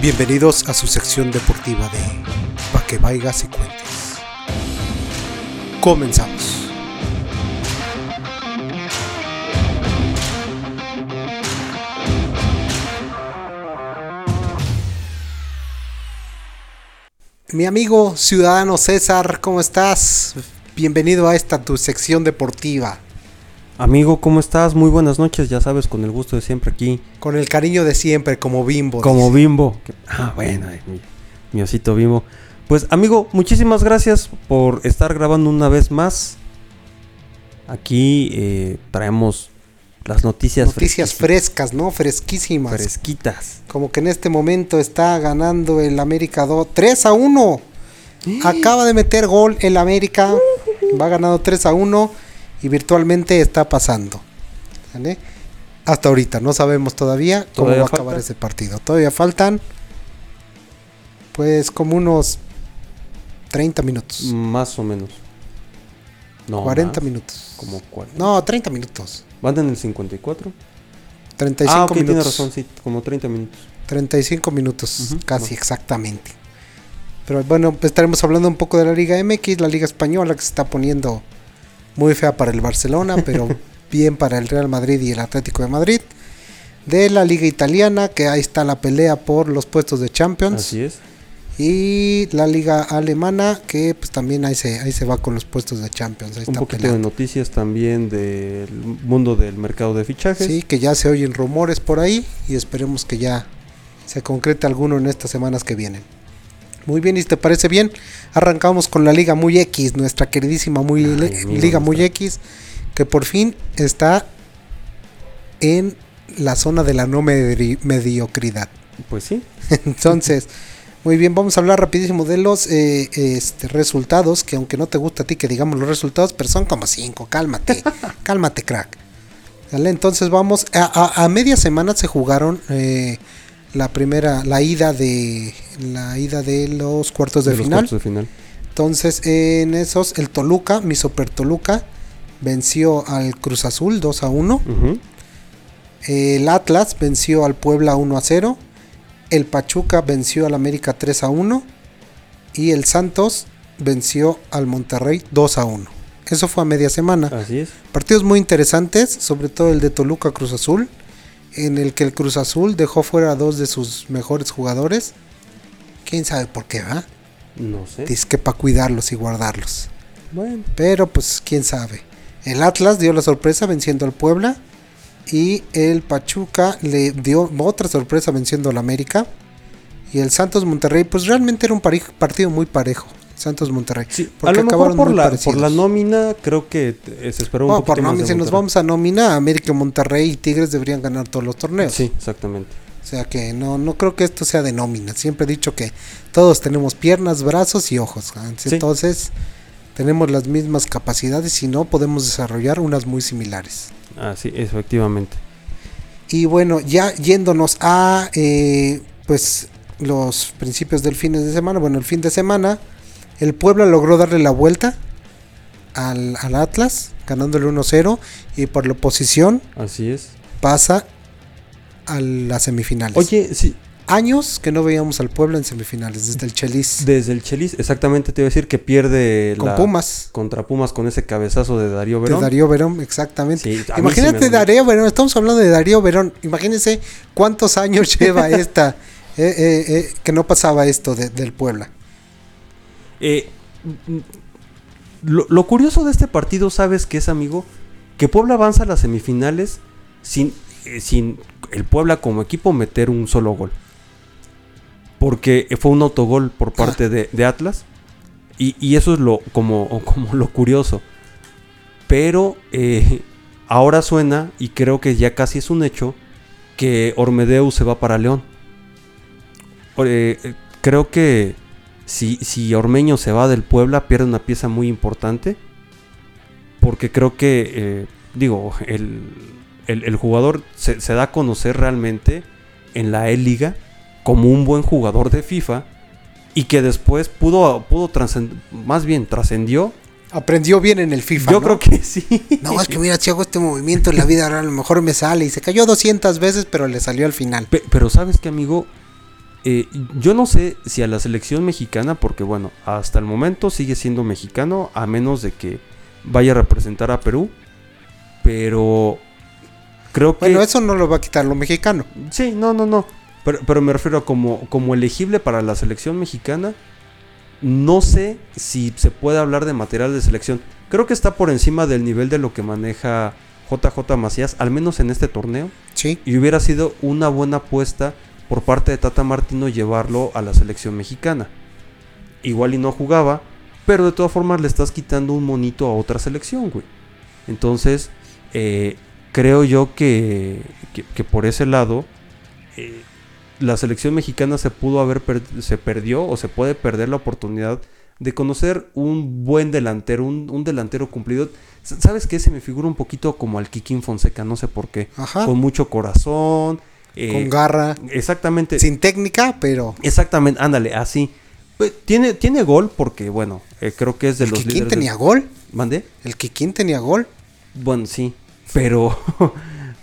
Bienvenidos a su sección deportiva de Pa' que vayas y cuentes. Comenzamos. Mi amigo ciudadano César, ¿cómo estás? Bienvenido a esta tu sección deportiva. Amigo, ¿cómo estás? Muy buenas noches, ya sabes, con el gusto de siempre aquí. Con el cariño de siempre, como bimbo. Como dice. Bimbo. Ah, bueno, ay, mi, mi osito Bimbo. Pues, amigo, muchísimas gracias por estar grabando una vez más. Aquí eh, traemos las noticias, Noticias frescas, ¿no? Fresquísimas. fresquitas. Como que en este momento está ganando el América 2, 3 a 1. Acaba de meter gol el América. Va ganando 3 a 1 y virtualmente está pasando. ¿Vale? Hasta ahorita, no sabemos todavía cómo ¿Todavía va a acabar ese partido. Todavía faltan, pues, como unos 30 minutos. Más o menos. No, 40 más, minutos. Como 40. No, 30 minutos. ¿Van en el 54? 35 ah, ok, minutos. tiene razón, sí, como 30 minutos. 35 minutos, Ujú, casi bueno. exactamente. Pero bueno, pues estaremos hablando un poco de la Liga MX, la Liga Española que se está poniendo muy fea para el Barcelona, pero bien para el Real Madrid y el Atlético de Madrid. De la Liga Italiana, que ahí está la pelea por los puestos de Champions. Así es. Y la Liga Alemana, que pues también ahí se, ahí se va con los puestos de Champions. Ahí Un está poquito de noticias también del mundo del mercado de fichajes. Sí, que ya se oyen rumores por ahí y esperemos que ya se concrete alguno en estas semanas que vienen. Muy bien, y si te parece bien, arrancamos con la Liga Muy X, nuestra queridísima muy Ay, Liga Muy X, que por fin está en la zona de la no mediocridad. Pues sí. Entonces, muy bien, vamos a hablar rapidísimo de los eh, este, resultados, que aunque no te gusta a ti que digamos los resultados, pero son como cinco, cálmate, cálmate crack. Entonces vamos, a, a- a media semana se jugaron eh, la primera, la ida de la ida de los cuartos de, de los final. cuartos de final. Entonces, en esos, el Toluca, mi super Toluca, venció al Cruz Azul 2 a 1. Ujú. El Atlas venció al Puebla 1 a 0. El Pachuca venció al América 3 a 1. Y el Santos venció al Monterrey 2 a 1. Eso fue a media semana. Así es. Partidos muy interesantes, sobre todo el de Toluca Cruz Azul, en el que el Cruz Azul dejó fuera a dos de sus mejores jugadores. Quién sabe por qué, ¿va? No sé. Dice que para cuidarlos y guardarlos. Bueno. Pero pues quién sabe. El Atlas dio la sorpresa venciendo al Puebla. Y el Pachuca le dio otra sorpresa venciendo al América. Y el Santos Monterrey, pues realmente era un partido muy parejo. Santos Monterrey. Sí, a Porque lo mejor acabaron por muy la, parecidos. por la nómina creo que eh, se esperó un por nómina, de si nos vamos a nómina, América, Monterrey y Tigres deberían ganar todos los torneos. Sí, exactamente. O sea que no, no creo que esto sea de nómina. Siempre he dicho que todos tenemos piernas, brazos y ojos. ¿ah? Sí. Entonces tenemos las mismas capacidades y no podemos desarrollar unas muy similares. Así, efectivamente. Y bueno, ya yéndonos a eh, pues los principios del fin de semana, bueno, el fin de semana, el Puebla logró darle la vuelta al, al Atlas, ganándole 1-0 y por la oposición Así es. pasa a las semifinales. Oye, sí, años que no veíamos al Puebla en semifinales, desde el Chelis desde el Chelis, exactamente te iba a decir que pierde con la- Pumas. contra Pumas con ese cabezazo de Darío Verón. De Darío Verón, exactamente. Sí, sí Imagínate. Darío Verón, estamos hablando de Darío Verón. Imagínense cuántos años lleva esta, eh, eh, eh, que no pasaba esto de- del Puebla. Lo, curioso de este partido, ¿sabes qué es, amigo? Que Puebla avanza a las semifinales sin, sin el Puebla como equipo meter un solo gol. Porque fue un autogol por parte de, Atlas. Y, y eso es lo, como, como lo curioso. Pero ahora suena, y creo que ya casi es un hecho, que Ormedeu se va para León. Eh, eh, creo que si, si Ormeño se va del Puebla, pierde una pieza muy importante. Porque creo que, eh, digo, el, el- el jugador se, se da a conocer realmente en la E-Liga como un buen jugador de FIFA. Y que después pudo, pudo más bien trascendió. Aprendió bien en el FIFA. Yo ¿no? creo que sí. No, es que mira, si hago este movimiento en la vida real, a lo mejor me sale. Y se cayó 200 veces, pero le salió al final. Pe- pero sabes que, amigo, eh, yo no sé si a la selección mexicana, porque bueno, hasta el momento sigue siendo mexicano, a menos de que vaya a representar a Perú, pero creo que... Bueno, eso no lo va a quitar lo mexicano. Sí, no, no, no. Pero, pero me refiero a como, como elegible para la selección mexicana. No sé si se puede hablar de material de selección. Creo que está por encima del nivel de lo que maneja JJ Macías, al menos en este torneo. Sí. Y hubiera sido una buena apuesta por parte de Tata Martino llevarlo a la selección mexicana. Igual y no jugaba, pero de todas formas le estás quitando un monito a otra selección, güey. Entonces, eh, creo yo que, que, que por ese lado, eh, la selección mexicana se pudo haber per- se perdió o se puede perder la oportunidad de conocer un buen delantero, un, un delantero cumplido. ¿Sabes qué? Se me figura un poquito como al Kikín Fonseca, no sé por qué. Ajá. Con mucho corazón. Eh, Con garra. Exactamente. Sin técnica, pero. Exactamente, ándale, así. Tiene, tiene gol porque, bueno, eh, creo que es de El los Kikín líderes. tenía gol. ¿Mandé? El Kikín tenía gol. Bueno, sí. Pero,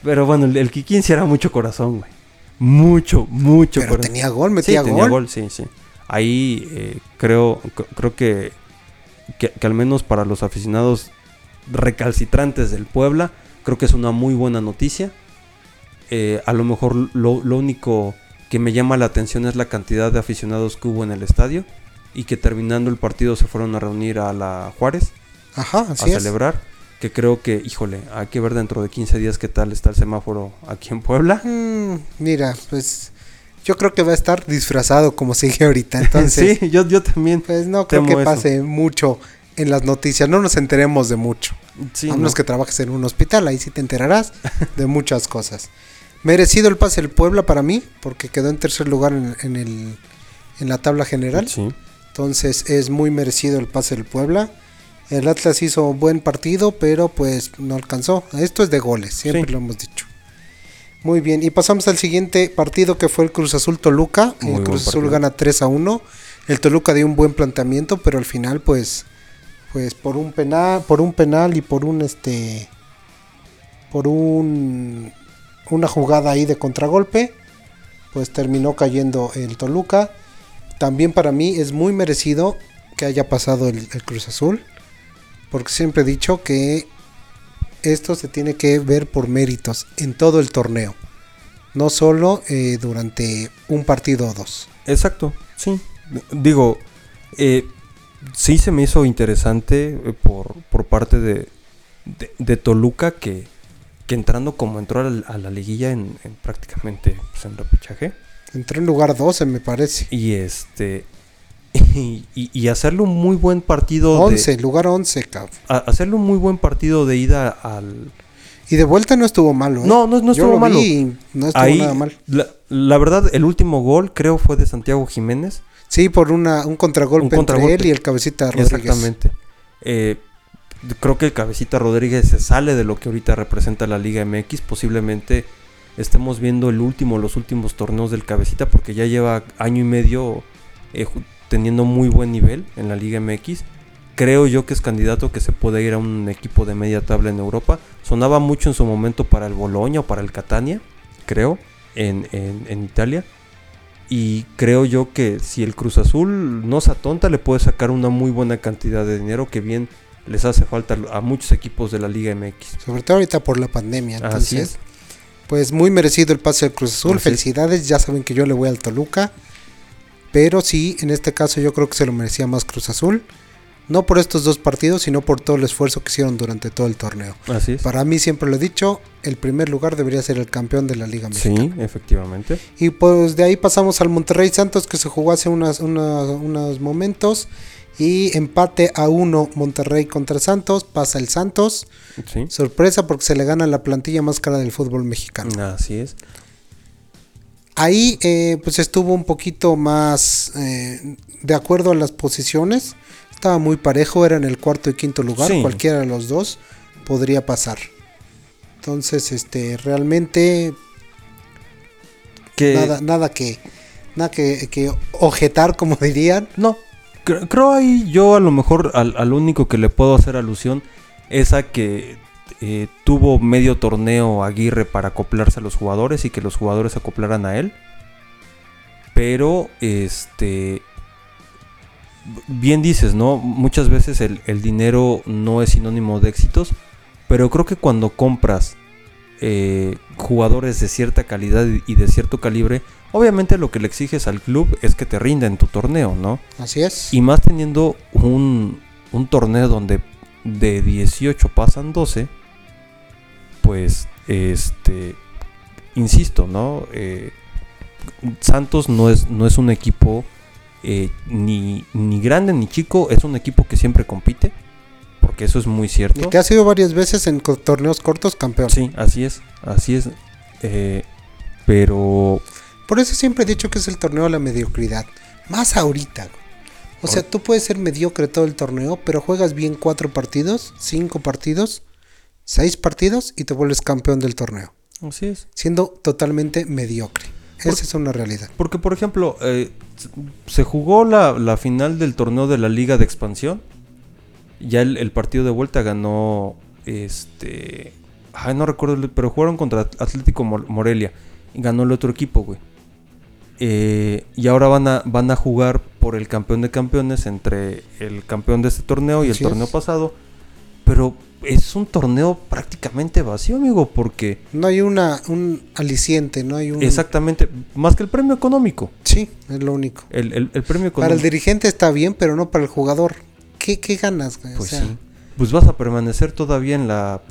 pero bueno, el, el Kikín sí era mucho corazón, güey. Mucho, mucho Pero corazón. tenía gol, Sí, metía tenía gol. gol, sí, sí. Ahí eh, creo, creo que, que, que al menos para los aficionados recalcitrantes del Puebla, creo que es una muy buena noticia. Eh, a lo mejor lo, lo único que me llama la atención es la cantidad de aficionados que hubo en el estadio y que terminando el partido se fueron a reunir a la Juárez Ajá, a es. celebrar. Que creo que, híjole, hay que ver dentro de 15 días qué tal está el semáforo aquí en Puebla. Mm, mira, pues yo creo que va a estar disfrazado como sigue ahorita. Entonces, sí, yo, yo también. pues no creo que eso. pase mucho en las noticias. No nos enteremos de mucho. Sí, a menos no. que trabajes en un hospital, ahí sí te enterarás de muchas cosas. Merecido el pase del Puebla para mí, porque quedó en tercer lugar en, en el, en la tabla general. Sí. Entonces es muy merecido el pase del Puebla. El Atlas hizo buen partido, pero pues no alcanzó. Esto es de goles, siempre Sí. lo hemos dicho. Muy bien, y pasamos al siguiente partido que fue el Cruz Azul Toluca. Muy el Cruz Azul gana 3 a 1. El Toluca dio un buen planteamiento, pero al final pues pues por un penal, por un penal y por un este por un una jugada ahí de contragolpe, pues terminó cayendo el Toluca. También para mí es muy merecido que haya pasado el, Cruz Azul, porque siempre he dicho que esto se tiene que ver por méritos en todo el torneo, no solo eh, durante un partido o dos. Exacto, sí. Digo, eh, sí se me hizo interesante eh, por, por parte de, de Toluca que, que entrando como entró a la, a la liguilla en, en prácticamente pues, en repechaje. Entró en lugar 12 me parece. Y este. Y, y- y hacerle un muy buen partido. de- 11, lugar 11, cabrón. hacerle un muy buen partido de ida al. Y de vuelta no estuvo malo. ¿eh? No, no, no Yo estuvo lo malo. vi y no estuvo Ahí, nada mal. la, la verdad, el último gol creo fue de Santiago Jiménez. Sí, por una, un contragolpe, Un contragolpe. entre él y el cabecita Rodríguez. Exactamente. Eh, creo que Cabecita Rodríguez se sale de lo que ahorita representa la Liga MX. Posiblemente estemos viendo el último, los últimos torneos del Cabecita, porque ya lleva año y medio eh, teniendo muy buen nivel en la Liga MX. Creo yo que es candidato que se puede ir a un equipo de media tabla en Europa. Sonaba mucho en su momento para el Boloña o para el Catania, creo, en, en- en Italia. Y creo yo que si el Cruz Azul no se atonta, le puede sacar una muy buena cantidad de dinero que bien les hace falta a muchos equipos de la Liga MX. Sobre todo ahorita por la pandemia. Así Entonces, es. pues muy merecido el pase del Cruz Azul. Así es. Felicidades. Ya saben que yo le voy al Toluca. Pero sí, en este caso yo creo que se lo merecía más Cruz Azul. No por estos dos partidos, sino por todo el esfuerzo que hicieron durante todo el torneo. Así es. Para mí, siempre lo he dicho, el primer lugar debería ser el campeón de la Liga Mexicana. Sí, efectivamente. Y pues de ahí pasamos al Monterrey Santos que se jugó hace unas, unas- unos momentos. Y empate a uno Monterrey contra Santos. Pasa el Santos. Sí. Sorpresa porque se le gana la plantilla más cara del fútbol mexicano. Así es. Ahí eh, pues estuvo un poquito más eh, de acuerdo a las posiciones. Estaba muy parejo, era en el cuarto y quinto lugar. Sí. Cualquiera de los dos podría pasar. Entonces, este, realmente Que nada, nada que, nada que, que objetar, como dirían. No, cre- creo ahí yo a lo mejor al, al único que le puedo hacer alusión es a que eh, tuvo medio torneo Aguirre para acoplarse a los jugadores y que los jugadores se acoplaran a él. Pero, este, bien dices, ¿no? Muchas veces el, el dinero no es sinónimo de éxitos, pero creo que cuando compras eh, jugadores de cierta calidad y de cierto calibre, obviamente lo que le exiges al club es que te rinda en tu torneo, ¿no? Así es. Y más teniendo un, un torneo donde de 18 pasan 12, pues, este, insisto, ¿no? Eh, Santos no es, no es un equipo eh, ni, ni grande ni chico, es un equipo que siempre compite, porque eso es muy cierto. Y que ha sido varias veces en torneos cortos campeón. Sí, así es, así es. Eh, pero Por eso siempre he dicho que es el torneo de la mediocridad. Más ahorita. güey. O sea, tú puedes ser mediocre todo el torneo, pero juegas bien cuatro partidos, cinco partidos, seis partidos y te vuelves campeón del torneo. así es. Siendo totalmente mediocre. Esa es una realidad. Porque, por ejemplo, eh, se jugó la, la final del torneo de la Liga de Expansión. Ya el, el partido de vuelta ganó. Este. Ay, no recuerdo, pero jugaron contra Atlético Mor- Morelia. Y ganó el otro equipo, güey. Eh, y ahora van a, van a jugar por el campeón de campeones entre el campeón de este torneo y el torneo es. pasado. Pero es un torneo prácticamente vacío, amigo, porque No hay una, un aliciente, no hay un... exactamente, más que el premio económico. Sí, es lo único. El, el- el premio Para el económico. dirigente está bien, pero no para el jugador. ¿Qué, qué ganas? güey? O Pues sea, sí. Pues vas a permanecer todavía en la,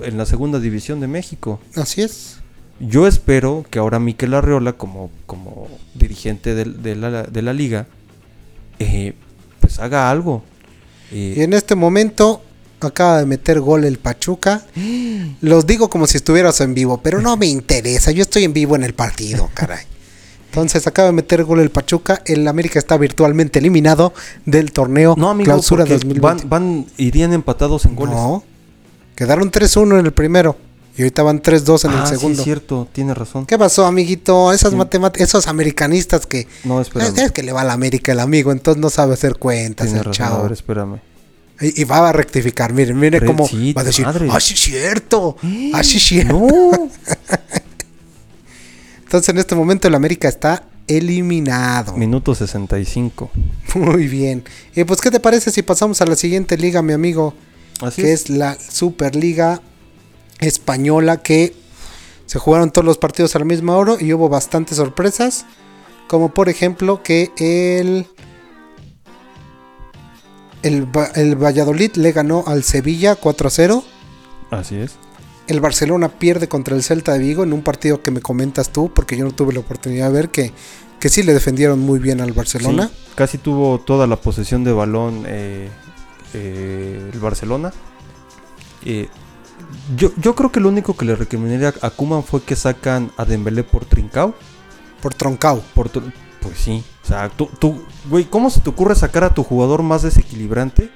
en la segunda división de México. Así es. Yo espero que ahora Miquel Arreola, como, como dirigente de, la, de la liga, eh, pues haga algo. Eh, Y en este momento acaba de meter gol el Pachuca. Los digo como si estuvieras en vivo, pero no me interesa. Yo estoy en vivo en el partido, caray. Entonces acaba de meter gol el Pachuca. El América está virtualmente eliminado del torneo no, amigo, Clausura porque 2020. van, van, irían empatados en goles. No. Quedaron 3-1 en el primero. Y ahorita van 3-2 en ah, el sí, segundo. es cierto, tiene razón. ¿Qué pasó, amiguito? Esas Sí. matemáticas, esos americanistas que No, espérame. es que le va a la América el amigo, entonces no sabe hacer cuentas Tiene el razón, a chavo. ver, espérame. Y, y va a rectificar, miren, miren Re- cómo sí, va a decir, madre. ah, sí es cierto, ah, sí es cierto. No, Entonces en este momento el América está eliminado. minuto 65. Muy bien. Y pues, ¿qué te parece si pasamos a la siguiente liga, mi amigo? Así que es. es la Superliga Española, que se jugaron todos los partidos a la misma hora y hubo bastantes sorpresas. Como por ejemplo que el, el, el Valladolid le ganó al Sevilla 4 a 0. Así es. El Barcelona pierde contra el Celta de Vigo en un partido que me comentas tú, porque yo no tuve la oportunidad de ver que, que sí le defendieron muy bien al Barcelona. Sí, casi tuvo toda la posesión de balón eh, eh, el Barcelona. Eh, yo, yo creo que lo único que le recriminaría a Kuman fue que sacan a Dembélé por Trincao. Por Troncao. Por tr- pues sí. O sea, tú, tú, güey, ¿cómo se te ocurre sacar a tu jugador más desequilibrante?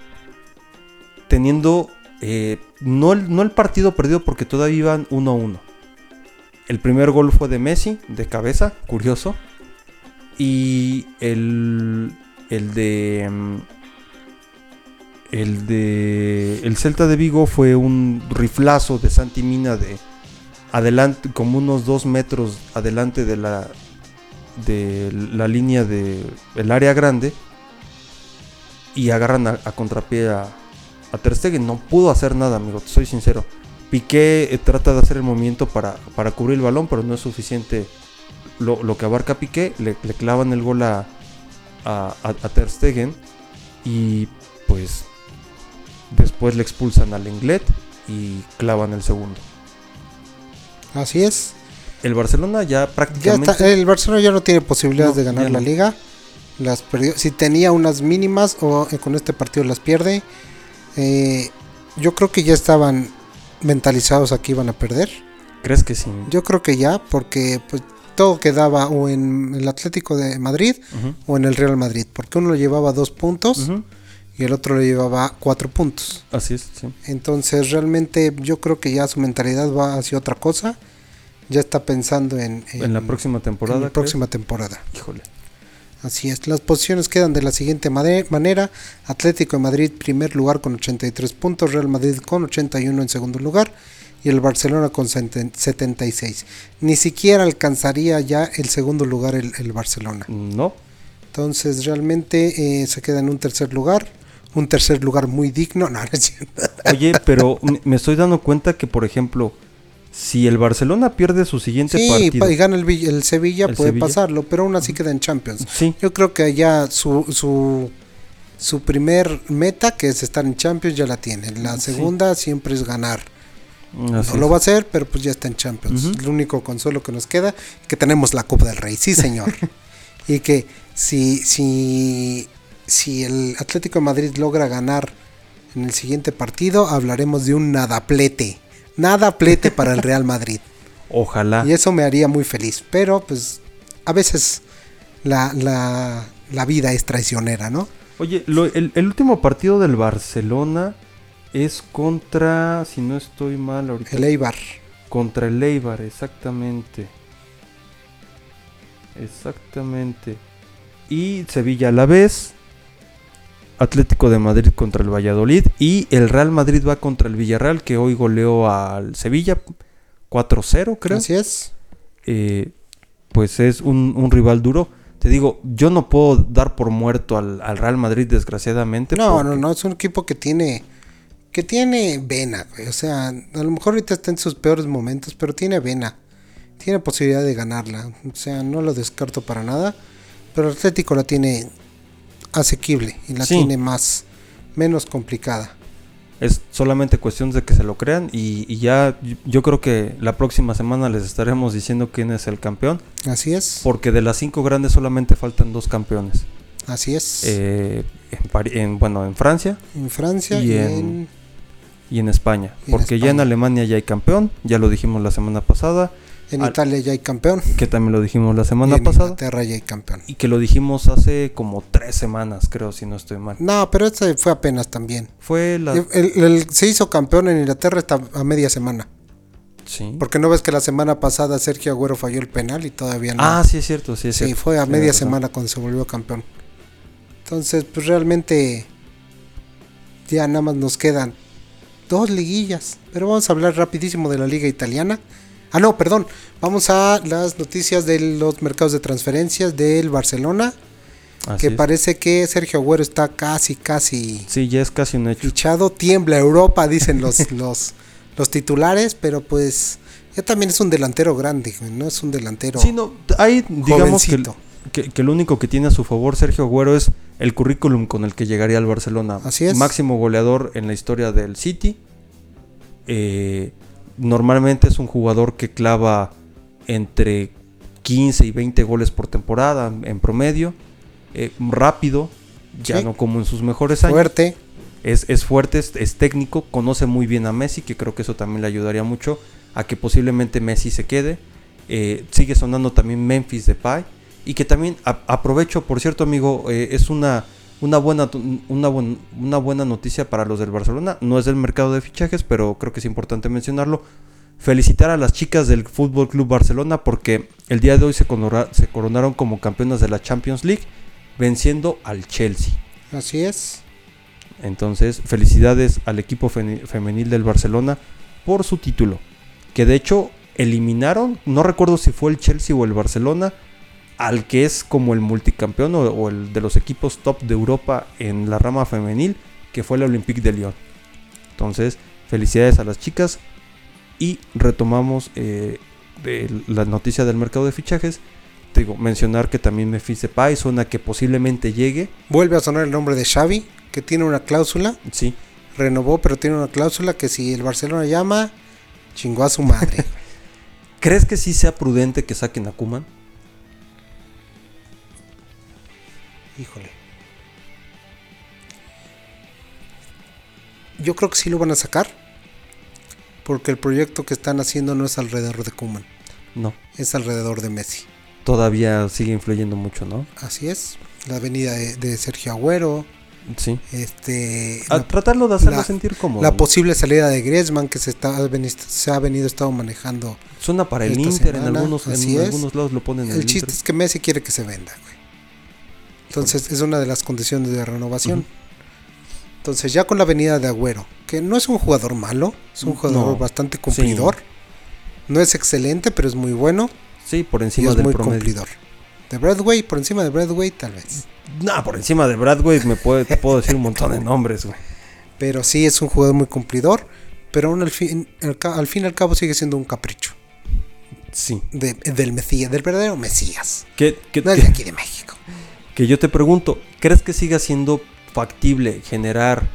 Teniendo eh, no, el, no el partido perdido porque todavía iban 1 a 1. El primer gol fue de Messi, de cabeza, curioso. Y el, el de... El de... El Celta de Vigo fue un riflazo de Santi Mina de... Adelante, como unos dos metros adelante de la, de la línea de el área grande y agarran a, contrapié a, a Ter Stegen. No pudo hacer nada, amigo, te soy sincero. Piqué eh, trata de hacer el movimiento para, para cubrir el balón, pero no es suficiente lo, lo que abarca Piqué. Le, le clavan el gol a, a- a Ter Stegen y pues después le expulsan al Lenglet y clavan el segundo. Así es. El Barcelona ya Ya prácticamente... está, el Barcelona ya no tiene posibilidades No, de ganar ya la no. liga. Las perdió. Si tenía unas mínimas o eh, con este partido las pierde. Eh, yo creo que ya estaban mentalizados a que iban a perder. ¿Crees que sí? Yo creo que ya, porque pues todo quedaba o en el Atlético de Madrid o en el Real Madrid, porque uno le llevaba dos puntos. Y el otro le llevaba cuatro puntos. Así es, sí. Entonces realmente yo creo que ya su mentalidad va hacia otra cosa. Ya está pensando en, En la próxima temporada. en la próxima temporada. Híjole. Así es, las posiciones quedan de la siguiente manera. Atlético de Madrid primer lugar con 83 puntos, Real Madrid con 81 en segundo lugar y el Barcelona con 76. Ni siquiera alcanzaría ya el segundo lugar el, el Barcelona. No. Entonces realmente eh, se queda en un tercer lugar. Un tercer lugar muy digno. No, no es. Oye, pero me estoy dando cuenta que, por ejemplo, si el Barcelona pierde su siguiente Sí, partido. pa- y gana el, el Sevilla, El puede Sevilla. pasarlo, pero aún así queda en Champions. Sí, Yo creo que ya su, su, su primer meta, que es estar en Champions, ya la tiene. La Sí. segunda siempre es ganar. así no lo va a hacer, pero pues ya está en Champions. El único consuelo que nos queda es que tenemos la Copa del Rey, sí señor. y que si, si, si el Atlético de Madrid logra ganar en el siguiente partido, hablaremos de un nadaplete. Nadaplete para el Real Madrid. Ojalá. Y eso me haría muy feliz. Pero pues a veces la, la, la vida es traicionera, ¿no? Oye, lo- el, el último partido del Barcelona es contra, si no estoy mal ahorita, El Eibar. contra el Eibar, exactamente. Exactamente. Y Sevilla a la vez. Atlético de Madrid contra el Valladolid. Y el Real Madrid va contra el Villarreal, que hoy goleó al Sevilla 4-0, creo. Así es. eh, pues es un, un rival duro. Te digo, yo no puedo dar por muerto al, al Real Madrid, desgraciadamente. No, porque- no, no, es un equipo que tiene que tiene vena, güey. O sea, a lo mejor ahorita está en sus peores momentos, pero tiene vena. Tiene posibilidad de ganarla. O sea, no lo descarto para nada. Pero el Atlético la tiene asequible y la Sí. tiene más menos complicada. Es solamente cuestión de que se lo crean y, y ya yo- creo que la próxima semana les estaremos diciendo quién es el campeón. Así es. Porque de las cinco grandes solamente faltan dos campeones. Así es. Eh, en, en- bueno, en Francia en Francia y y, en- en, y en España. Y porque ya en. Alemania ya hay campeón, ya lo dijimos la semana pasada, en al- Italia ya hay campeón. que también lo dijimos la Y semana en pasada. Inglaterra ya hay campeón. Y que lo dijimos hace como tres semanas, creo, si no estoy mal. No, pero este fue apenas también. Fue la... El- el- el- se hizo campeón en Inglaterra hasta a media semana. Sí. Porque no ves que la semana pasada Sergio Agüero falló el penal y todavía no. Ah, sí es cierto, sí es sí, cierto. fue a media semana cuando se volvió campeón. Entonces, pues realmente ya nada más nos quedan dos liguillas. Pero vamos a hablar rapidísimo de la liga italiana. Ah, no, perdón. Vamos a las noticias de los mercados de transferencias del Barcelona. Así que es. parece que Sergio Agüero está casi, casi Sí, ya es casi un hecho. fichado. Tiembla Europa, dicen los, los, los titulares. Pero pues ya también es un delantero grande, no es un delantero Sí, no, ahí digamos que, que, que lo único que tiene a su favor Sergio Agüero es el currículum con el que llegaría al Barcelona. Así es. Máximo goleador en la historia del City. Eh, normalmente es un jugador que clava entre 15 y 20 goles por temporada en promedio. Eh, rápido, ya Sí. no como en sus mejores años. fuerte. Es, es fuerte, es, es técnico, conoce muy bien a Messi, que creo que eso también le ayudaría mucho a que posiblemente Messi se quede. Eh, sigue sonando también Memphis Depay. Y que también a- aprovecho, por cierto, amigo, eh, es una, una, buena, una, buen- una buena noticia para los del Barcelona. No es del mercado de fichajes, pero creo que es importante mencionarlo. Felicitar a las chicas del Fútbol Club Barcelona porque el día de hoy se, conora- se coronaron como campeonas de la Champions League, venciendo al Chelsea. Así es. Entonces, felicidades al equipo fe- femenil del Barcelona por su título. Que de hecho eliminaron, no recuerdo si fue el Chelsea o el Barcelona, al que es como el multicampeón o, o el de los equipos top de Europa en la rama femenil, que fue el Olympique de Lyon. Entonces, felicidades a las chicas. Y retomamos eh, de la noticia del mercado de fichajes. Te digo, mencionar que también Memphis Depay suena que posiblemente llegue. Vuelve a sonar el nombre de Xavi, que tiene una cláusula. Sí, Renovó, pero tiene una cláusula que si el Barcelona llama, chingó a su madre. ¿Crees que sí sea prudente que saquen a Kuman? Híjole. Yo creo que sí lo van a sacar. Porque el proyecto que están haciendo no es alrededor de Kuman, No, es alrededor de Messi. todavía sigue influyendo mucho, ¿no? Así es. La venida de, de Sergio Agüero, Sí. este, A la, tratarlo de hacerlo la- sentir cómodo. la posible salida de Griezmann que se, está, se ha venido estado manejando. Suena para el Inter, en algunos, en algunos lados lo ponen en El el chiste Inter. es que Messi quiere que se venda, güey. Entonces es una de las condiciones de renovación. Entonces ya con la venida de Agüero, que no es un jugador malo, es un jugador No. bastante cumplidor. No es excelente, pero es muy bueno Sí, por y encima es del muy promedio. cumplidor. De Bradway, por encima de Bradway tal vez. No, por encima de Bradway me puede, te puedo decir un montón de nombres, güey. Pero sí es un jugador muy cumplidor, pero aún al fin, al, fin y al cabo sigue siendo un capricho Sí. de- del Mesías, del verdadero Mesías. Que, que, No es de aquí de México. Que yo te pregunto, ¿crees que siga siendo factible generar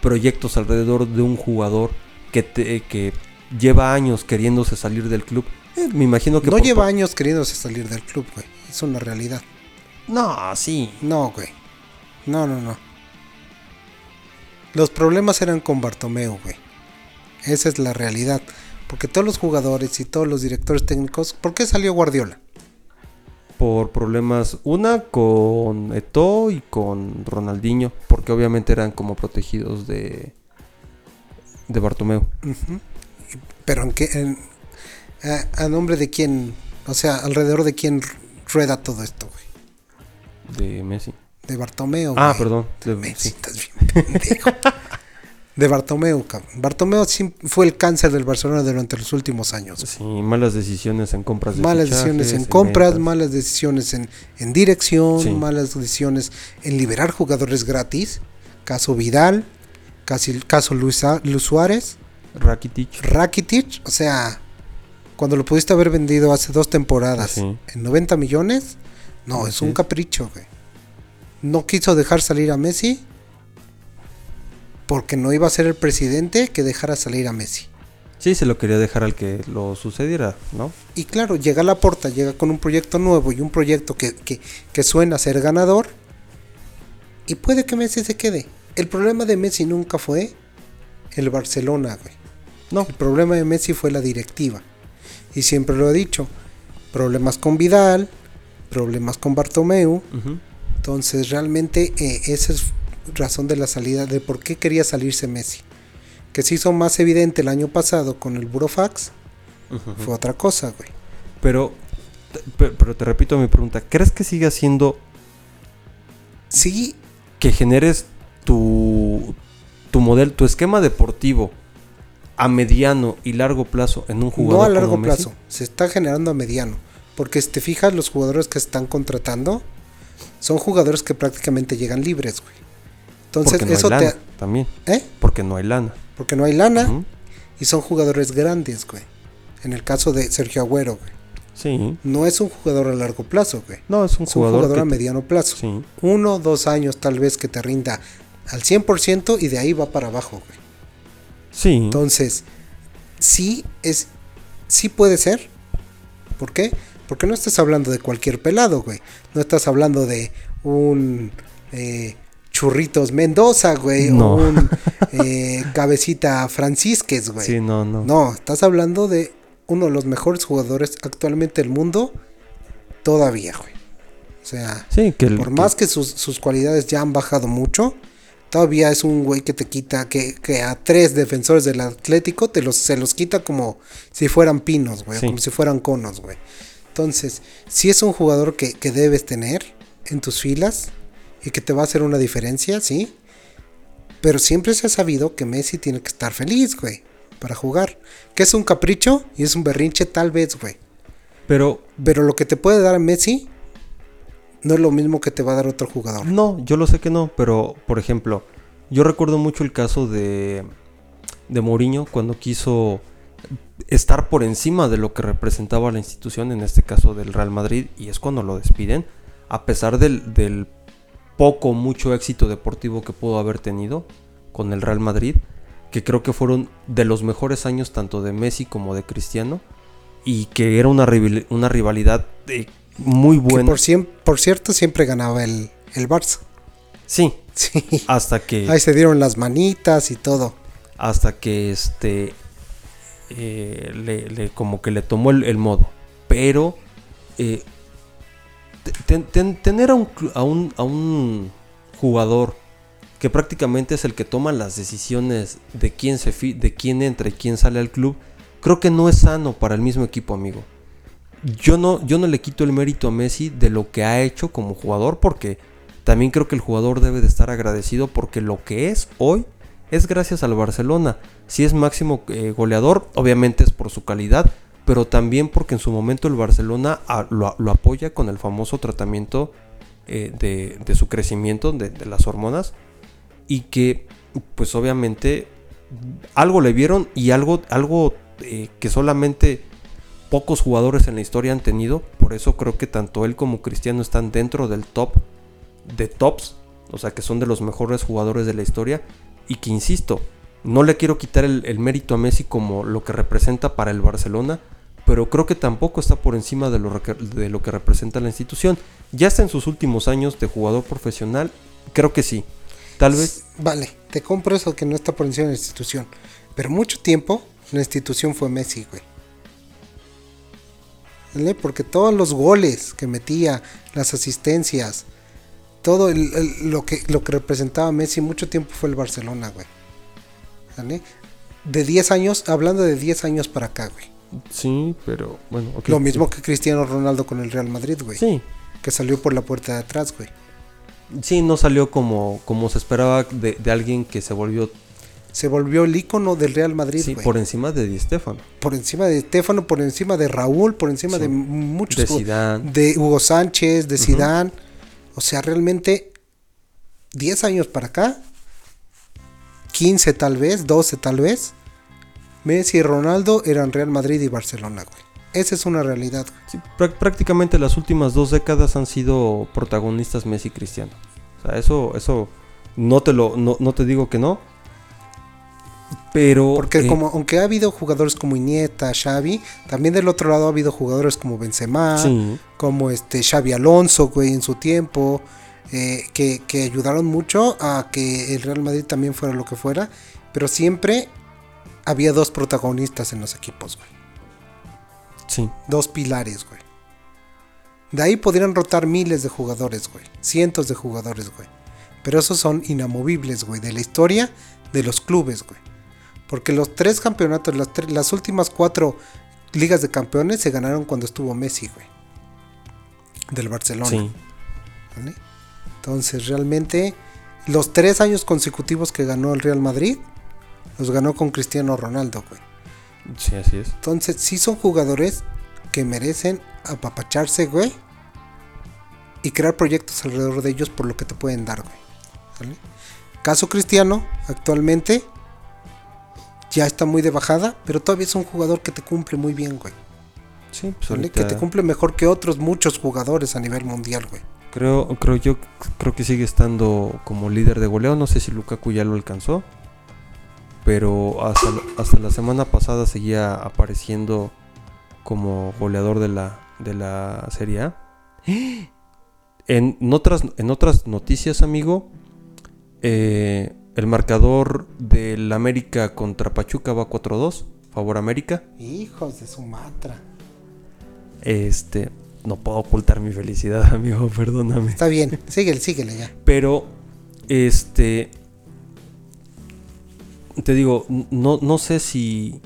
proyectos alrededor de un jugador que, te, que lleva años queriéndose salir del club? Eh, me imagino que... No lleva años queriéndose salir del club, güey. Es una realidad. No, sí. No, güey. No, no, no. Los problemas eran con Bartomeu, güey. Esa es la realidad. Porque todos los jugadores y todos los directores técnicos, ¿por qué salió Guardiola? Por problemas, una con Eto'o y con Ronaldinho, porque obviamente eran como protegidos de, de Bartomeu. Pero en qué, en- a, a nombre de quién, o sea, alrededor de quién rueda todo esto, güey. De Messi. De Bartomeu. Ah, perdón. De de- Messi, sí. estás bien pendejo. De Bartomeu. Bartomeu fue el cáncer del Barcelona durante los últimos años. Sí, malas decisiones en compras de malas fichajes, decisiones en compras, malas decisiones en, en dirección, Sí. malas decisiones en liberar jugadores gratis. Caso Vidal, casi, caso Luis, Suárez, Rakitic. Rakitic. O sea, cuando lo pudiste haber vendido hace dos temporadas Sí. en 90 millones, no, es un capricho, güey. No quiso dejar salir a Messi porque no iba a ser el presidente que dejara salir a Messi. Sí, se lo quería dejar al que lo sucediera, ¿no? Y claro, llega a la porta, llega con un proyecto nuevo y un proyecto que, que, que suena a ser ganador. Y puede que Messi se quede. El problema de Messi nunca fue el Barcelona, güey. No. El problema de Messi fue la directiva. Y siempre lo he dicho. Problemas con Vidal, problemas con Bartomeu. Entonces realmente eh, esa es razón de la salida, de por qué quería salirse Messi. Que se hizo más evidente el año pasado con el Burofax, fue otra cosa, güey. Pero, pero te repito mi pregunta. ¿Crees que siga siendo Sí, que generes tu, tu modelo, tu esquema deportivo a mediano y largo plazo en un jugador no a largo como Messi? plazo, se está generando a mediano. Porque si te fijas, los jugadores que están contratando son jugadores que prácticamente llegan libres, güey. Entonces, Porque no eso hay lana, te. también. ¿Eh? Porque no hay lana. Porque no hay lana y son jugadores grandes, güey. En el caso de Sergio Agüero, güey. Sí. No es un jugador a largo plazo, güey. No, es un Es un jugador, jugador que a te- mediano plazo. Sí. Uno, dos años tal vez que te rinda al 100% y de ahí va para abajo, güey. Sí. Entonces, sí es sí puede ser. ¿Por qué? Porque no estás hablando de cualquier pelado, güey. No estás hablando de un eh, Churritos Mendoza, güey. No. O un eh, Cabecita Francisquez, güey. sí, no, no. No, estás hablando de uno de los mejores jugadores actualmente del mundo todavía, güey. O sea, Sí, que el- por que- más que sus, sus cualidades ya han bajado mucho, todavía es un güey que te quita, que, que a tres defensores del Atlético te los, se los quita como si fueran pinos, güey, Sí. como si fueran conos, güey. Entonces, sí es un jugador que, que debes tener en tus filas y que te va a hacer una diferencia, sí. Pero siempre se ha sabido que Messi tiene que estar feliz, güey, para jugar. Que es un capricho y es un berrinche tal vez, güey. Pero Pero lo que te puede dar Messi no es lo mismo que te va a dar otro jugador. no, yo lo sé que no, pero por ejemplo, yo recuerdo mucho el caso de de Mourinho cuando quiso estar por encima de lo que representaba la institución, en este caso del Real Madrid, y es cuando lo despiden, a pesar del, del poco, mucho éxito deportivo que pudo haber tenido con el Real Madrid, que creo que fueron de los mejores años tanto de Messi como de Cristiano, y que era una, una rivalidad eh, muy buena. por, por cierto, siempre ganaba el, el Barça. Sí, Sí. hasta que... Ahí se dieron las manitas y todo. hasta que este eh, le, le- como que le tomó el, el modo pero eh, ten- ten- tener a un, jugador que prácticamente es el que toma las decisiones de quién se de quién entra y quién sale al club creo que no es sano para el mismo equipo amigo yo no yo no le quito el mérito a Messi de lo que ha hecho como jugador porque también creo que el jugador debe de estar agradecido porque lo que es hoy es gracias al Barcelona. Si es máximo eh, goleador, obviamente es por su calidad, pero también porque en su momento el Barcelona a- lo, apoya con el famoso tratamiento eh, de, su crecimiento, de, las hormonas, y que pues obviamente algo le vieron y algo, algo eh, que solamente pocos jugadores en la historia han tenido, por eso creo que tanto él como Cristiano están dentro del top de tops, o sea que son de los mejores jugadores de la historia, y que insisto, no le quiero quitar el mérito a Messi como lo que representa para el Barcelona, pero creo que tampoco está por encima de lo, de lo que representa la institución. Ya está en sus últimos años de jugador profesional, creo que sí. Tal vez Vale, te compro eso que no está por encima de la institución. Pero mucho tiempo la institución fue Messi, güey. Porque todos los goles que metía, las asistencias, todo el- lo, que, lo que representaba Messi mucho tiempo fue el Barcelona, güey. De 10 años, hablando de 10 años para acá, güey. Sí, pero bueno. ok. Lo mismo que Cristiano Ronaldo con el Real Madrid, güey. Sí, Que salió por la puerta de atrás, güey. sí, no salió como, como se esperaba de, de alguien que se volvió Se volvió el ícono del Real Madrid, sí, güey. por encima de Di Stéfano. por encima de Estefano, por encima de Raúl, por encima Sí. de muchos De Zidane. de Hugo Sánchez, de Zidane. O sea, realmente 10 años para acá, 15 tal vez, 12 tal vez, Messi y Ronaldo eran Real Madrid y Barcelona, güey. Esa es una realidad, güey. Sí, prá- prácticamente las últimas dos décadas han sido protagonistas Messi y Cristiano. O sea, eso, eso no te lo, no, no te digo que no. Pero Porque eh, como aunque ha habido jugadores como Iniesta, Xavi, también del otro lado ha habido jugadores como Benzema, sí, como este Xavi Alonso, güey, en su tiempo, eh, que, que ayudaron mucho a que el Real Madrid también fuera lo que fuera, pero siempre había dos protagonistas en los equipos, güey, sí, dos pilares, güey. De ahí podrían rotar miles de jugadores, güey, cientos de jugadores, güey, pero esos son inamovibles, güey, de la historia de los clubes, güey. Porque los tres campeonatos, las, tre- las últimas cuatro ligas de campeones se ganaron cuando estuvo Messi, güey. Del Barcelona. sí. ¿vale? Entonces, realmente, los tres años consecutivos que ganó el Real Madrid, los ganó con Cristiano Ronaldo, güey. Sí, así es. Entonces, sí son jugadores que merecen apapacharse, güey. Y crear proyectos alrededor de ellos por lo que te pueden dar, güey. Caso Cristiano, actualmente, ya está muy de bajada, pero todavía es un jugador que te cumple muy bien, güey. Sí, pues ahorita Que te cumple mejor que otros muchos jugadores a nivel mundial, güey. creo, creo yo creo que sigue estando como líder de goleo. No sé si Lukaku ya lo alcanzó. Pero hasta, hasta la semana pasada seguía apareciendo como goleador de la, de la Serie A. En otras, en otras noticias, amigo, eh, el marcador del América contra Pachuca va 4-2, favor América. Hijos de Sumatra. Este, no puedo ocultar mi felicidad, amigo, perdóname. Está bien, síguele, síguele ya. Pero, este. Te digo, no, no sé si.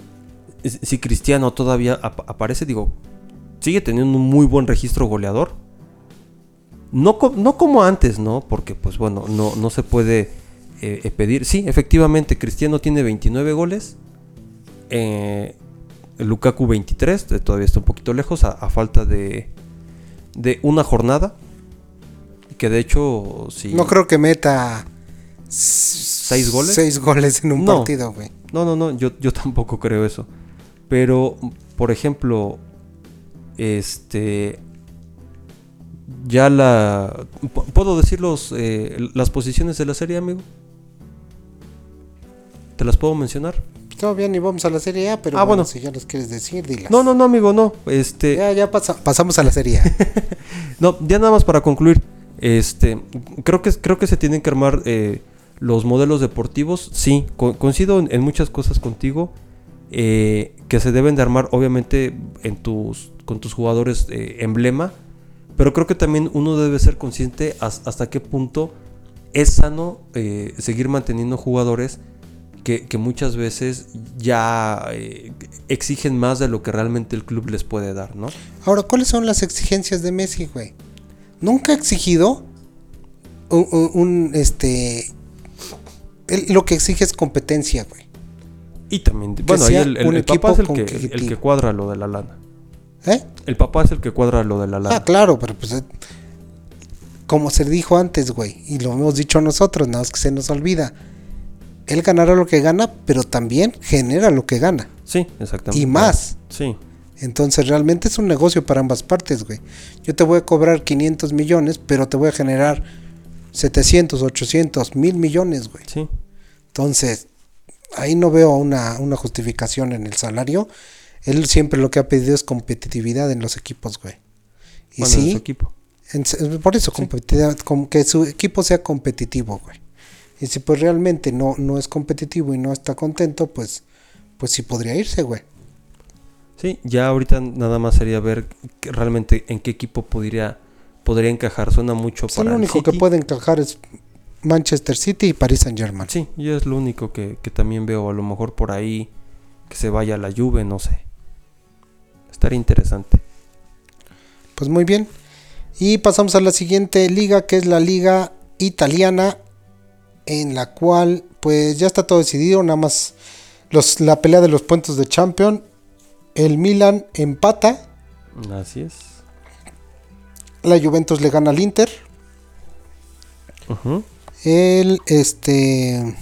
Si Cristiano todavía ap- aparece, digo. Sigue teniendo un muy buen registro goleador. No, no como antes, ¿no? Porque, pues bueno, no, no se puede eh, eh, pedir. Sí, efectivamente, Cristiano tiene 29 goles. Eh, Lukaku 23, eh, todavía está un poquito lejos, a, a falta de, de una jornada. Que de hecho, sí. No creo que meta. ¿Seis goles? Seis goles en un No. partido, güey. No, no, no, yo, yo tampoco creo eso. Pero, por ejemplo, este. Ya la. ¿pu- ¿Puedo decir los, eh, las posiciones de la serie, amigo? ¿Te las puedo mencionar? Todavía ni vamos a la Serie A, pero Ah, bueno, bueno. si ya los quieres decir, dilas. No, no, no, amigo, no. Este. Ya, ya pasa- pasamos a la Serie A. No, ya nada más para concluir. Este, creo que creo que se tienen que armar eh, los modelos deportivos. Sí, co- coincido en, muchas cosas contigo. eh, que se deben de armar, obviamente, en tus con tus jugadores eh, emblema. Pero creo que también uno debe ser consciente has- hasta qué punto es sano eh, seguir manteniendo jugadores que, muchas veces ya exigen más de lo que realmente el club les puede dar, ¿no? Ahora, ¿cuáles son las exigencias de Messi, güey? Nunca ha exigido un- un, este él lo que exige es competencia, güey. Y también, bueno, ahí el, el- el papá es el que, el que cuadra lo de la lana. ¿Eh? El papá es el que cuadra lo de la lana. Ah, claro, pero pues eh, como se dijo antes, güey, y lo hemos dicho nosotros, nada más que se nos olvida. Él ganará lo que gana, pero también genera lo que gana. Sí, exactamente. Y más. Sí, Entonces realmente es un negocio para ambas partes, güey. Yo te voy a cobrar 500 millones, pero te voy a generar 700, 800, mil millones, güey. sí. Entonces, ahí no veo una, una justificación en el salario. Él siempre lo que ha pedido es competitividad en los equipos, güey. Y Bueno, en sí, su equipo. en se- por eso, competitividad, com- que su equipo sea competitivo, güey. Y si pues realmente no, no es competitivo y no está contento, pues, pues sí podría irse, güey. Sí, ya ahorita nada más sería ver realmente en qué equipo podría, podría encajar. Suena mucho el para el único que City. puede encajar es Manchester City y Paris Saint Germain. Sí, y es lo único que, que también veo. A lo mejor por ahí que se vaya la Juve, no sé. Estaría interesante. Pues muy bien. Y pasamos a la siguiente liga, que es la liga italiana, en la cual pues ya está todo decidido, nada más los, la pelea de los puestos de Champion. El Milan empata, Así es. La Juventus le gana al Inter. Ujú. El este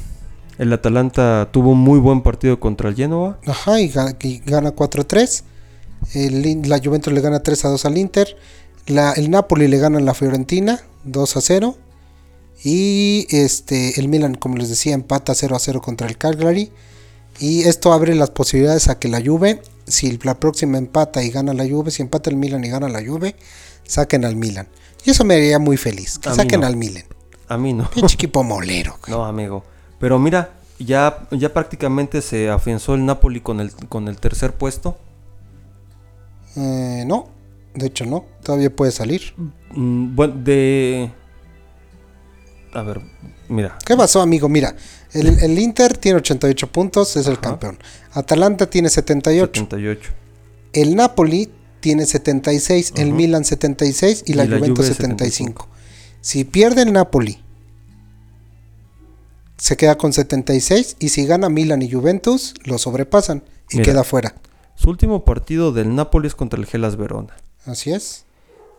El Atalanta tuvo un muy buen partido contra el Genoa. Ajá, y, ga- y gana 4-3. El In- La Juventus le gana 3-2 al Inter. La, el Napoli le gana a la Fiorentina 2-0. Y este, el Milan, como les decía, empata 0-0 contra el Cagliari. Y esto abre las posibilidades a que la Juve, si la próxima empata y gana la Juve, si empata el Milan y gana la Juve, saquen al Milan. Y eso me haría muy feliz, que A mí saquen no. al Milan. A mí no. Pinche equipo molero. güey. No, amigo. Pero mira, ya, ya prácticamente se afianzó el Napoli con el, con el tercer puesto. Eh, no, de hecho no, todavía puede salir. Mm, Bueno, de... A ver, mira. ¿Qué pasó, amigo? Mira, el, el Inter tiene 88 puntos, es el Ajá. campeón. Atalanta tiene 78. 78. El Napoli tiene 76, el. Milan 76 y, Y la, Juventus Juve 75. Si pierde el Napoli, se queda con 76 y si gana Milan y Juventus, lo sobrepasan y Mira. queda fuera. Su último partido del Napoli es contra el Gelas Verona. Así es,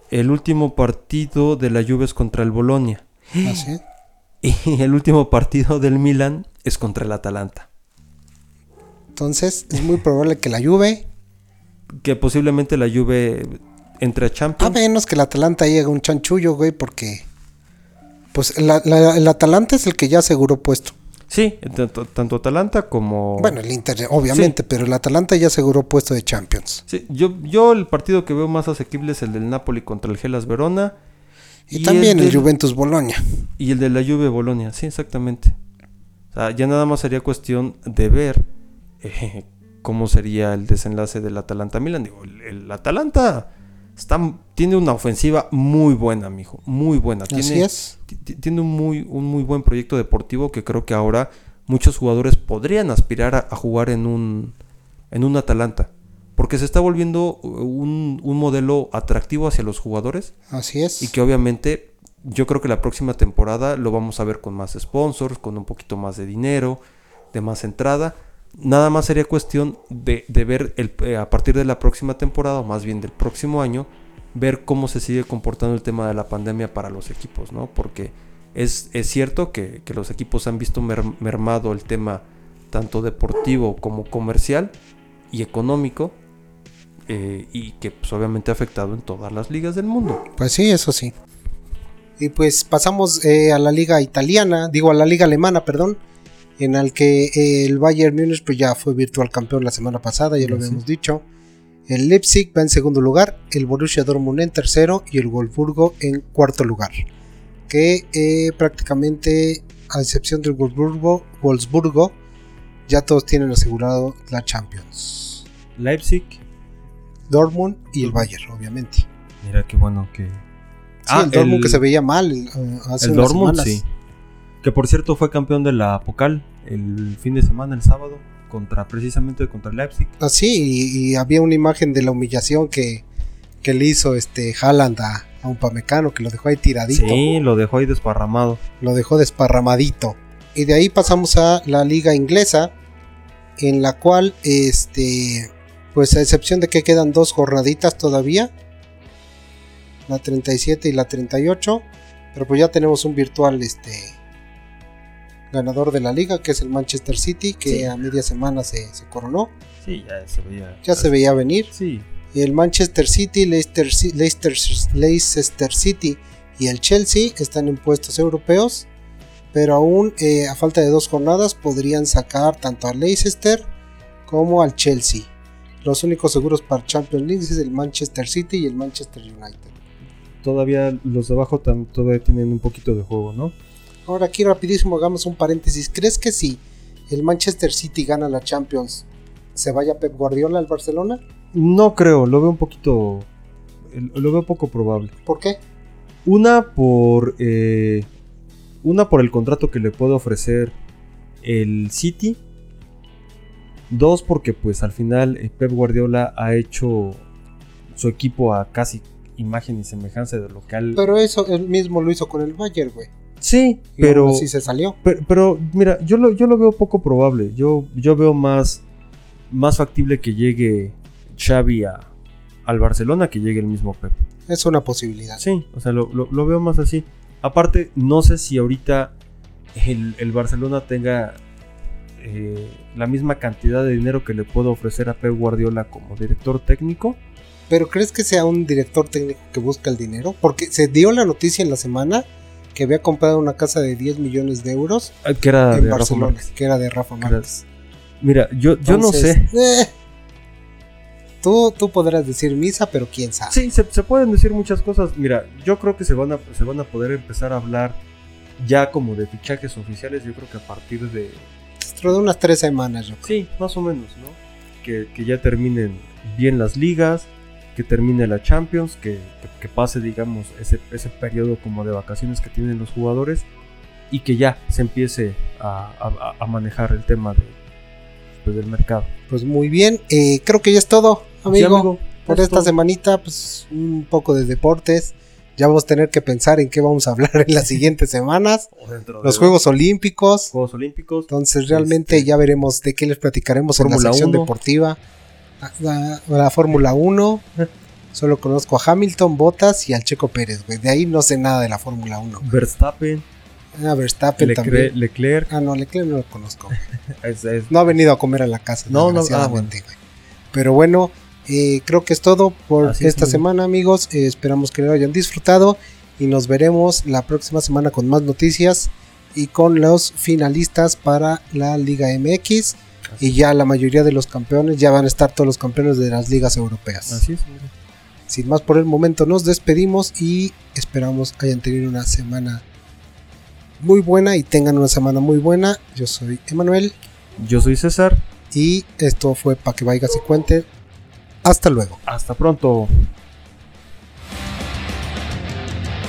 El último partido de la Juve es contra el Bolonia. así es. Y el último partido del Milan es contra el Atalanta. Entonces, es muy probable que la Juve, Que posiblemente la Juve entre a a Champions. menos que el Atalanta llegue a un chanchullo, güey, porque pues la- la- el Atalanta es el que ya aseguró puesto. Sí, tanto, tanto Atalanta como... Bueno, el Inter, obviamente, pero el Atalanta ya aseguró puesto de Champions. Sí, yo, yo el partido que veo más asequible es el del Napoli contra el Gelas Verona. Y, también el, del- Juventus Boloña. Y el de la Juve Bolonia, sí, exactamente. O sea, ya nada más sería cuestión de ver eh, cómo sería el desenlace del Atalanta Milan. Digo, el, el Atalanta está, tiene una ofensiva muy buena, mijo, muy buena. Así es. ti- ti- tiene un muy, un muy buen proyecto deportivo que creo que ahora muchos jugadores podrían aspirar a, a jugar en un, en un Atalanta. Porque se está volviendo un, un modelo atractivo hacia los jugadores Así es. y que obviamente yo creo que la próxima temporada lo vamos a ver con más sponsors, con un poquito más de dinero, de más entrada. Nada más sería cuestión de, de ver el, eh, a partir de la próxima temporada, o más bien del próximo año, ver cómo se sigue comportando el tema de la pandemia para los equipos, ¿no? Porque es, es cierto que, que los equipos han visto mer- mermado el tema tanto deportivo como comercial y económico, eh, y que pues, obviamente ha afectado en todas las ligas del mundo. Pues sí, eso sí. Y pues pasamos eh, a la liga italiana, digo a la liga alemana, perdón, en el que eh, el Bayern Múnich pues ya fue virtual campeón la semana pasada, ya lo Sí. habíamos dicho. El Leipzig va en segundo lugar, el Borussia Dortmund en tercero y el Wolfsburgo en cuarto lugar. Que eh, prácticamente, a excepción del Wolfsburgo, Wolfsburgo, ya todos tienen asegurado la Champions. Leipzig. Dortmund y el Bayern, obviamente. Mira qué bueno que. Sí, el Dortmund que se veía mal eh, hace El unas Dortmund, semanas. sí. Que por cierto fue campeón de la Pocal el fin de semana, el sábado, contra precisamente contra el Leipzig. Así, y, y había una imagen de la humillación que, que le hizo este Haaland a, a un Pamecano que lo dejó ahí tiradito. Sí, lo dejó ahí desparramado. Lo dejó desparramadito. Y de ahí pasamos a la liga inglesa, en la cual, este, pues a excepción de que quedan dos jornaditas todavía, la 37 y la 38, pero pues ya tenemos un virtual, este, ganador de la liga, que es el Manchester City, que Sí. a media semana se, se coronó, Sí, ya se veía. ya se veía venir. Sí. El Manchester City, Leicester, Leicester, Leicester City y el Chelsea están en puestos europeos, pero aún eh, a falta de dos jornadas podrían sacar tanto al Leicester como al Chelsea. Los únicos seguros para Champions League es el Manchester City y el Manchester United. Todavía los de abajo todavía tienen un poquito de juego, ¿no? Ahora aquí rapidísimo hagamos un paréntesis. ¿Crees que si el Manchester City gana la Champions se vaya Pep Guardiola al Barcelona? No creo, lo veo un poquito. Lo veo poco probable. ¿Por qué? Una por. eh, una por el contrato que le puede ofrecer el City. Dos, porque pues al final eh, Pep Guardiola ha hecho su equipo a casi imagen y semejanza de lo que al. Pero eso él mismo lo hizo con el Bayern, güey. Sí, Y pero. así se salió. Pero, pero, mira, yo lo, yo lo veo poco probable. Yo, yo veo más, más factible que llegue Xavi a, al Barcelona que llegue el mismo Pep. Es una posibilidad. Sí, o sea, lo, lo- lo veo más así. Aparte, no sé si ahorita el, el Barcelona tenga eh, la misma cantidad de dinero que le puedo ofrecer a Pep Guardiola como director técnico. Pero ¿crees que sea un director técnico que busca el dinero? Porque se dio la noticia en la semana que había comprado una casa de 10 millones de euros eh, Que era en de Rafa Barcelona, Márquez. que era de Rafa Márquez. Mira, yo, yo no sé. Eh, tú, tú podrás decir misa, pero quién sabe. Sí, se, se pueden decir muchas cosas. Mira, yo creo que se van, a, se van a poder empezar a hablar ya como de fichajes oficiales. Yo creo que a partir de. Dentro de unas tres semanas, yo creo. Sí, más o menos, ¿no? Que, que ya terminen bien las ligas, que termine la Champions, que, que- que pase, digamos, ese, ese periodo como de vacaciones que tienen los jugadores y que ya se empiece a, a- a manejar el tema de, pues, del mercado. Pues muy bien. eh, creo que ya es todo, amigo. Sí, amigo, Por es esta todo. semanita, pues un poco de deportes. Ya vamos a tener que pensar en qué vamos a hablar en las siguientes semanas. De Los Juegos Olímpicos. Juegos Olímpicos. Entonces realmente Este, ya veremos de qué les platicaremos en la sección 1. deportiva. La, la- la Fórmula 1. Solo conozco a Hamilton, Bottas y al Checo Pérez, güey. De ahí no sé nada de la Fórmula 1. Verstappen, A Verstappen Leclerc, también. Leclerc Ah, no, Leclerc no lo conozco. güey. es- es- No ha venido a comer a la casa. No, no, ah. Pero bueno, eh, creo que es todo por Así esta semana, amigos. Eh, esperamos que lo hayan disfrutado. Y nos veremos la próxima semana con más noticias y con los finalistas para la Liga MX. Y ya la mayoría de los campeones, ya van a estar todos los campeones de las ligas europeas. Así es. Sin más por el momento, nos despedimos y esperamos hayan tenido una semana muy buena y tengan una semana muy buena. Yo soy Emanuel Yo soy César. y esto fue para que vayas y cuente. Hasta luego. Hasta pronto.